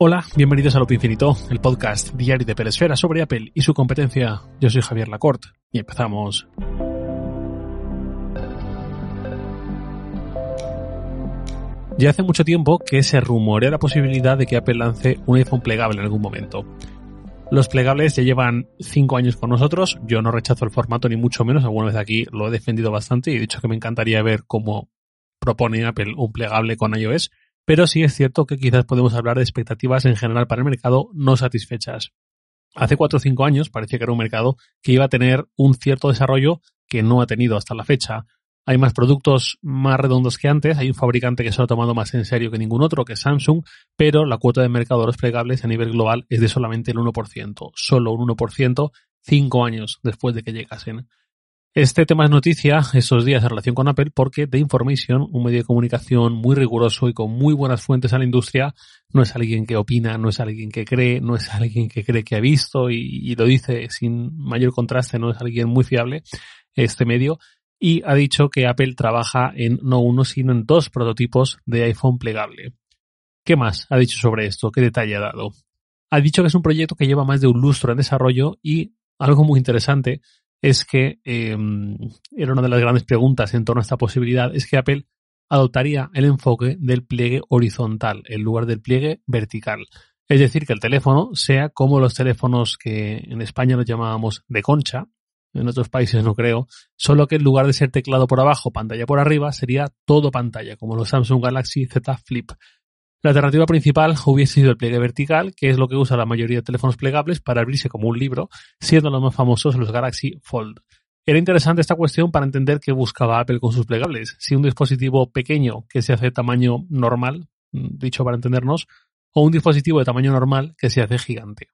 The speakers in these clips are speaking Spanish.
Hola, bienvenidos a Loop Infinito, el podcast diario de Pelesfera sobre Apple y su competencia. Yo soy Javier Lacorte y empezamos. Ya hace mucho tiempo que se rumorea la posibilidad de que Apple lance un iPhone plegable en algún momento. Los plegables ya llevan 5 años con nosotros, yo no rechazo el formato ni mucho menos, alguna vez aquí lo he defendido bastante y he dicho que me encantaría ver cómo propone Apple un plegable con iOS, pero sí es cierto que quizás podemos hablar de expectativas en general para el mercado no satisfechas. Hace 4 o 5 años parecía que era un mercado que iba a tener un cierto desarrollo que no ha tenido hasta la fecha. Hay más productos más redondos que antes, hay un fabricante que se lo ha tomado más en serio que ningún otro, que es Samsung, pero la cuota de mercado de los plegables a nivel global es de solamente el 1%, solo un 1%, 5 años después de que llegasen. Este tema es noticia estos días en relación con Apple porque The Information, un medio de comunicación muy riguroso y con muy buenas fuentes a la industria, no es alguien que opina, no es alguien que cree, no es alguien que cree que ha visto y, lo dice sin mayor contraste, no es alguien muy fiable, este medio, y ha dicho que Apple trabaja en no uno, sino en dos prototipos de iPhone plegable. ¿Qué más ha dicho sobre esto? ¿Qué detalle ha dado? Ha dicho que es un proyecto que lleva más de un lustro en desarrollo y algo muy interesante es que em, era una de las grandes preguntas en torno a esta posibilidad, es que Apple adoptaría el enfoque del pliegue horizontal en lugar del pliegue vertical. Es decir, que el teléfono sea como los teléfonos que en España nos llamábamos de concha, en otros países no creo, solo que en lugar de ser teclado por abajo, pantalla por arriba, sería todo pantalla, como los Samsung Galaxy Z Flip. La alternativa principal hubiese sido el pliegue vertical, que es lo que usa la mayoría de teléfonos plegables para abrirse como un libro, siendo los más famosos los Galaxy Fold. Era interesante esta cuestión para entender qué buscaba Apple con sus plegables. Si un dispositivo pequeño que se hace tamaño normal, mm, dicho para entendernos, o un dispositivo de tamaño normal que se hace gigante.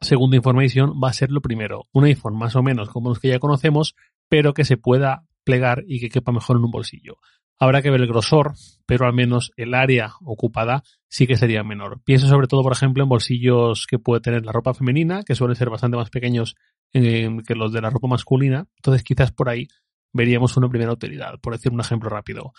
Segunda información va a ser lo primero, un iPhone más o menos como los que ya conocemos, pero que se pueda plegar y que quepa mejor en un bolsillo. Habrá que ver el grosor, pero al menos el área ocupada sí que sería menor. Pienso sobre todo, por ejemplo, en bolsillos que puede tener la ropa femenina, que suelen ser bastante más pequeños que los de la ropa masculina. Entonces quizás por ahí veríamos una primera utilidad, por decir un ejemplo rápido.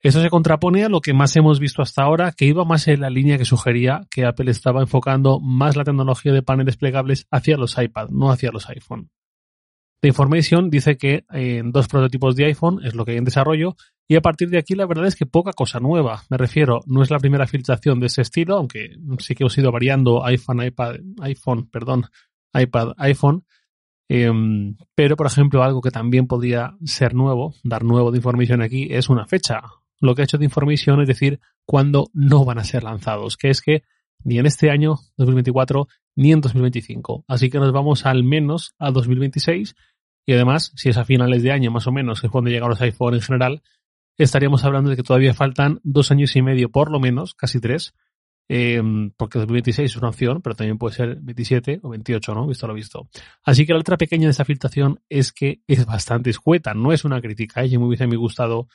Eso se contrapone a lo que más hemos visto hasta ahora, que iba más en la línea que sugería que Apple estaba enfocando más la tecnología de paneles plegables hacia los iPad, no hacia los iPhone. The Information dice que en dos prototipos de iPhone es lo que hay en desarrollo y a partir de aquí la verdad es que poca cosa nueva. Me refiero, no es la primera filtración de ese estilo, aunque sí que hemos ido variando iPhone, iPad, iPhone, perdón, iPad, iPhone. Em, pero, por ejemplo, algo que también podría ser nuevo, dar nuevo de información aquí, es una fecha. Lo que ha hecho de información es decir cuándo no van a ser lanzados, que es que ni en este año 2024 ni en 2025. Así que nos vamos al menos a 2026 y además, si es a finales de año más o menos, es cuando llegan los iPhone en general, estaríamos hablando de que todavía faltan dos años y medio por lo menos, casi tres, eh, porque 2026 es una opción, pero también puede ser 27 o 28, ¿no? Visto lo visto. Así que la letra pequeña de esta filtración es que es bastante escueta, no es una crítica, ¿eh? y me hubiese gustado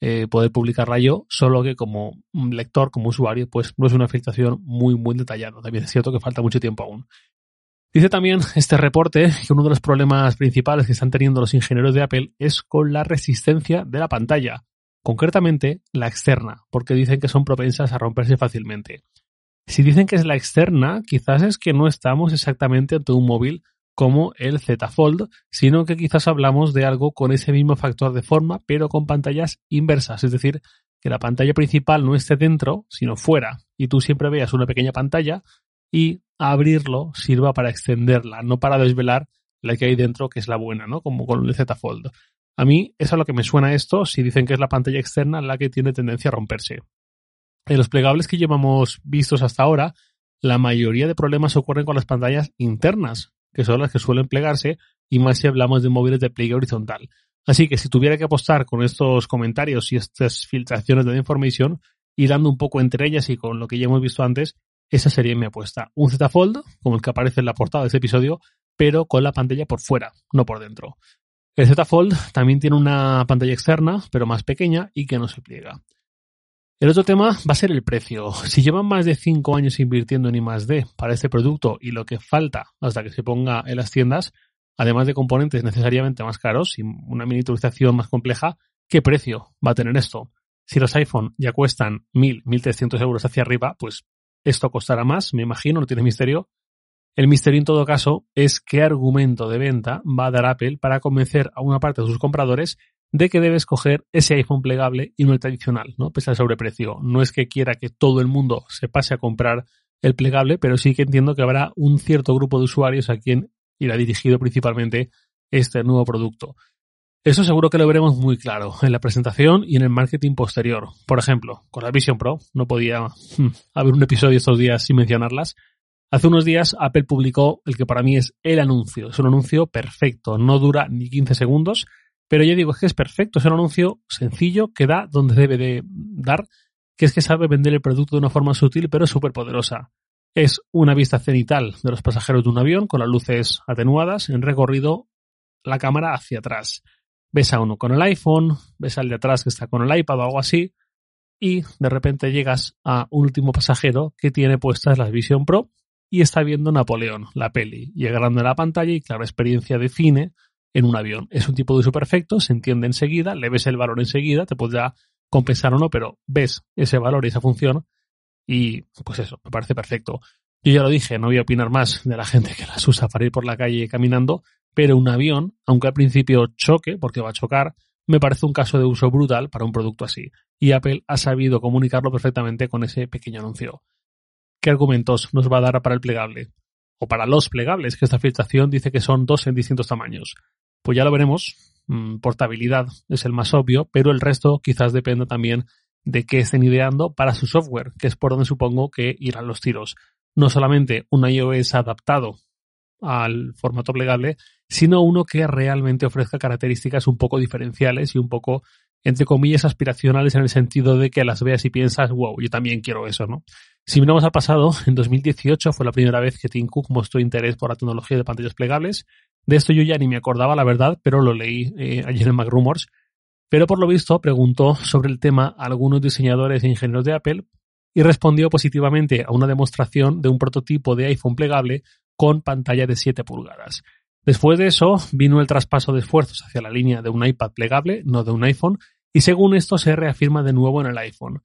eh, poder publicarla yo, solo que como lector, como usuario, pues no es una filtración muy, muy detallada. También es cierto que falta mucho tiempo aún. Dice también este reporte que uno de los problemas principales que están teniendo los ingenieros de Apple es con la resistencia de la pantalla, concretamente la externa, porque dicen que son propensas a romperse fácilmente. Si dicen que es la externa, quizás es que no estamos exactamente ante un móvil como el Z Fold, sino que quizás hablamos de algo con ese mismo factor de forma, pero con pantallas inversas, es decir, que la pantalla principal no esté dentro, sino fuera, y tú siempre veas una pequeña pantalla y abrirlo sirva para extenderla, no para desvelar la que hay dentro, que es la buena, ¿no? Como con el Z Fold. A mí, eso es lo que me suena esto, si dicen que es la pantalla externa la que tiene tendencia a romperse. En los plegables que llevamos vistos hasta ahora, la mayoría de problemas ocurren con las pantallas internas, que son las que suelen plegarse, y más si hablamos de móviles de pliegue horizontal. Así que si tuviera que apostar con estos comentarios y estas filtraciones de información, y dando un poco entre ellas y con lo que ya hemos visto antes, esa sería mi apuesta. Un Z Fold, como el que aparece en la portada de este episodio, pero con la pantalla por fuera, no por dentro. El Z Fold también tiene una pantalla externa, pero más pequeña y que no se pliega. El otro tema va a ser el precio. Si llevan más de 5 años invirtiendo en I+D para este producto y lo que falta hasta que se ponga en las tiendas, además de componentes necesariamente más caros y una miniaturización más compleja, ¿qué precio va a tener esto? Si los iPhone ya cuestan 1.000, 1.300 euros hacia arriba, pues Esto costará más, me imagino, no tiene misterio. El misterio en todo caso es qué argumento de venta va a dar Apple para convencer a una parte de sus compradores de que debe escoger ese iPhone plegable y no el tradicional, ¿no? Pese al sobreprecio. No es que quiera que todo el mundo se pase a comprar el plegable, pero sí que entiendo que habrá un cierto grupo de usuarios a quien irá dirigido principalmente este nuevo producto. Eso seguro que lo veremos muy claro en la presentación y en el marketing posterior. Por ejemplo, con la Vision Pro, no podía hmm, haber un episodio estos días sin mencionarlas. Hace unos días Apple publicó el que para mí es el anuncio. Es un anuncio perfecto, no dura ni 15 segundos, pero yo digo es que es perfecto, es un anuncio sencillo que da donde debe de dar, que es que sabe vender el producto de una forma sutil pero súper poderosa. Es una vista cenital de los pasajeros de un avión con las luces atenuadas en recorrido la cámara hacia atrás. Ves a uno con el iPhone, ves al de atrás que está con el iPad o algo así, y de repente llegas a un último pasajero que tiene puestas la Vision Pro y está viendo Napoleón, la peli, y agarrando la pantalla y claro, experiencia de cine en un avión. Es un tipo de uso perfecto, se entiende enseguida, le ves el valor enseguida, te podrá compensar o no, pero ves ese valor y esa función y pues eso, me parece perfecto. Yo ya lo dije, no voy a opinar más de la gente que las usa para ir por la calle caminando, pero un avión, aunque al principio choque, porque va a chocar, me parece un caso de uso brutal para un producto así. Y Apple ha sabido comunicarlo perfectamente con ese pequeño anuncio. ¿Qué argumentos nos va a dar para el plegable? O para los plegables, que esta filtración dice que son dos en distintos tamaños. Pues ya lo veremos. Mm, portabilidad es el más obvio, pero el resto quizás dependa también de qué estén ideando para su software, que es por donde supongo que irán los tiros. No solamente un iOS adaptado al formato plegable, sino uno que realmente ofrezca características un poco diferenciales y un poco entre comillas, aspiracionales en el sentido de que las veas y piensas, wow, yo también quiero eso, ¿no? Si miramos al pasado, en 2018 fue la primera vez que Tim Cook mostró interés por la tecnología de pantallas plegables. De esto yo ya ni me acordaba, la verdad, pero lo leí eh, ayer en Mac Rumors. Pero por lo visto preguntó sobre el tema a algunos diseñadores e ingenieros de Apple y respondió positivamente a una demostración de un prototipo de iPhone plegable con pantalla de 7 pulgadas. Después de eso vino el traspaso de esfuerzos hacia la línea de un iPad plegable, no de un iPhone, y según esto se reafirma de nuevo en el iPhone.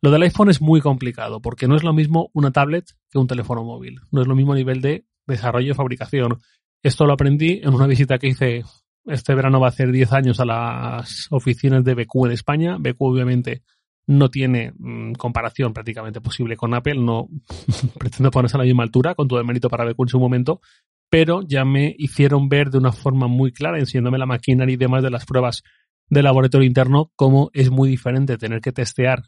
Lo del iPhone es muy complicado porque no es lo mismo una tablet que un teléfono móvil. No es lo mismo nivel de desarrollo y fabricación. Esto lo aprendí en una visita que hice este verano va a hacer 10 años a las oficinas de BQ en España. BQ obviamente no tiene mm, comparación prácticamente posible con Apple, no pretendo ponerse a la misma altura, con todo el mérito para BQ en su momento, pero ya me hicieron ver de una forma muy clara, enseñándome la maquinaria y demás de las pruebas de laboratorio interno, cómo es muy diferente tener que testear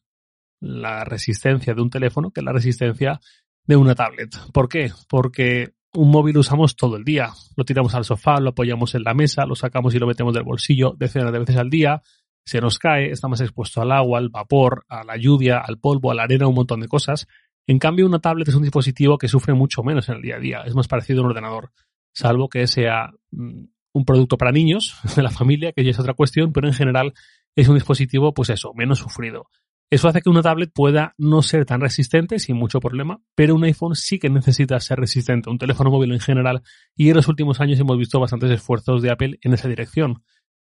la resistencia de un teléfono que la resistencia de una tablet. ¿Por qué? Porque un móvil usamos todo el día. Lo tiramos al sofá, lo apoyamos en la mesa, lo sacamos y lo metemos del bolsillo decenas de veces al día. Se nos cae, estamos expuestos al agua, al vapor, a la lluvia, al polvo, a la arena, un montón de cosas. En cambio, una tablet es un dispositivo que sufre mucho menos en el día a día. Es más parecido a un ordenador. Salvo que sea mm, un producto para niños de la familia, que ya es otra cuestión, pero en general es un dispositivo, pues eso, menos sufrido. Eso hace que una tablet pueda no ser tan resistente, sin mucho problema, pero un iPhone sí que necesita ser resistente, un teléfono móvil en general, y en los últimos años hemos visto bastantes esfuerzos de Apple en esa dirección.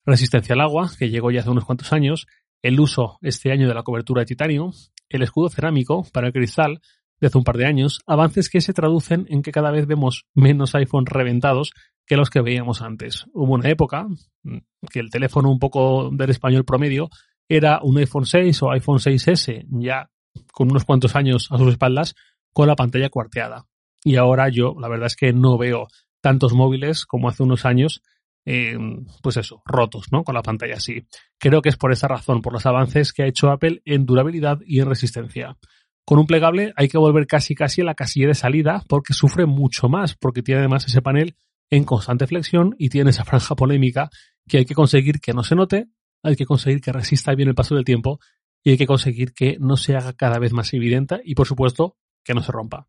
Resistencia al agua, que llegó ya hace unos cuantos años, el uso este año de la cobertura de titanio, el escudo cerámico para el cristal, de hace un par de años, avances que se traducen en que cada vez vemos menos iPhone reventados que los que veíamos antes. Hubo una época mm, que el teléfono un poco del español promedio era un iPhone 6 o iPhone 6S, ya con unos cuantos años a sus espaldas, con la pantalla cuarteada. Y ahora yo, la verdad es que no veo tantos móviles como hace unos años, eh, pues eso, rotos, ¿no? Con la pantalla así. Creo que es por esa razón, por los avances que ha hecho Apple en durabilidad y en resistencia. Con un plegable hay que volver casi casi a la casilla de salida porque sufre mucho más, porque tiene además ese panel en constante flexión y tiene esa franja polémica que hay que conseguir que no se note, hay que conseguir que resista bien el paso del tiempo y hay que conseguir que no se haga cada vez más evidente y por supuesto que no se rompa.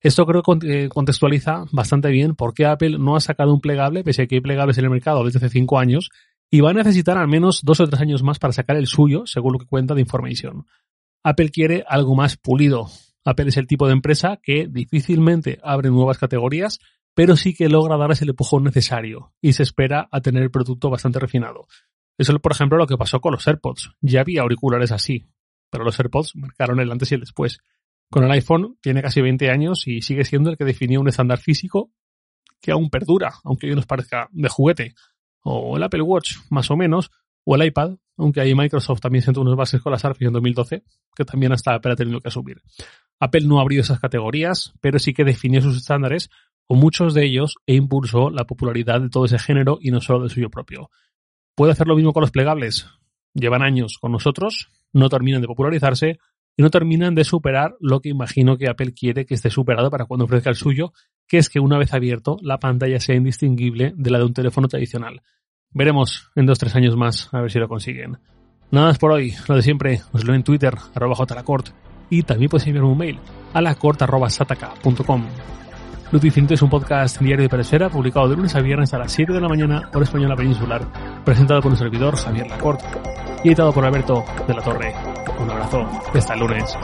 Esto creo que eh, contextualiza bastante bien por qué Apple no ha sacado un plegable, pese a que hay plegables en el mercado desde hace cinco años, y va a necesitar al menos dos o tres años más para sacar el suyo, según lo que cuenta de Information. Apple quiere algo más pulido. Apple es el tipo de empresa que difícilmente abre nuevas categorías pero sí que logra darles el empujón necesario y se espera a tener el producto bastante refinado. Eso es, por ejemplo, lo que pasó con los AirPods. Ya había auriculares así, pero los AirPods marcaron el antes y el después. Con el iPhone tiene casi 20 años y sigue siendo el que definió un estándar físico que aún perdura, aunque hoy nos parezca de juguete. O el Apple Watch, más o menos, o el iPad, aunque ahí Microsoft también sentó unos bases con la Surface en 2012, que también hasta Apple ha tenido que asumir. Apple no abrió esas categorías, pero sí que definió sus estándares, o muchos de ellos, e impulsó la popularidad de todo ese género y no solo del suyo propio. ¿Puede hacer lo mismo con los plegables? Llevan años con nosotros, no terminan de popularizarse y no terminan de superar lo que imagino que Apple quiere que esté superado para cuando ofrezca el suyo, que es que una vez abierto la pantalla sea indistinguible de la de un teléfono tradicional. Veremos en dos tres años más a ver si lo consiguen. Nada más por hoy, lo de siempre, os leo en Twitter, arroba jlacort, y también podéis enviarme un mail a lacort.sataka.com. Infinito es un podcast diario de Peresfera publicado de lunes a viernes a las 7 de la mañana por Española Peninsular, presentado por un servidor Javier Lacorte y editado por Alberto de la Torre. Un abrazo, hasta el lunes.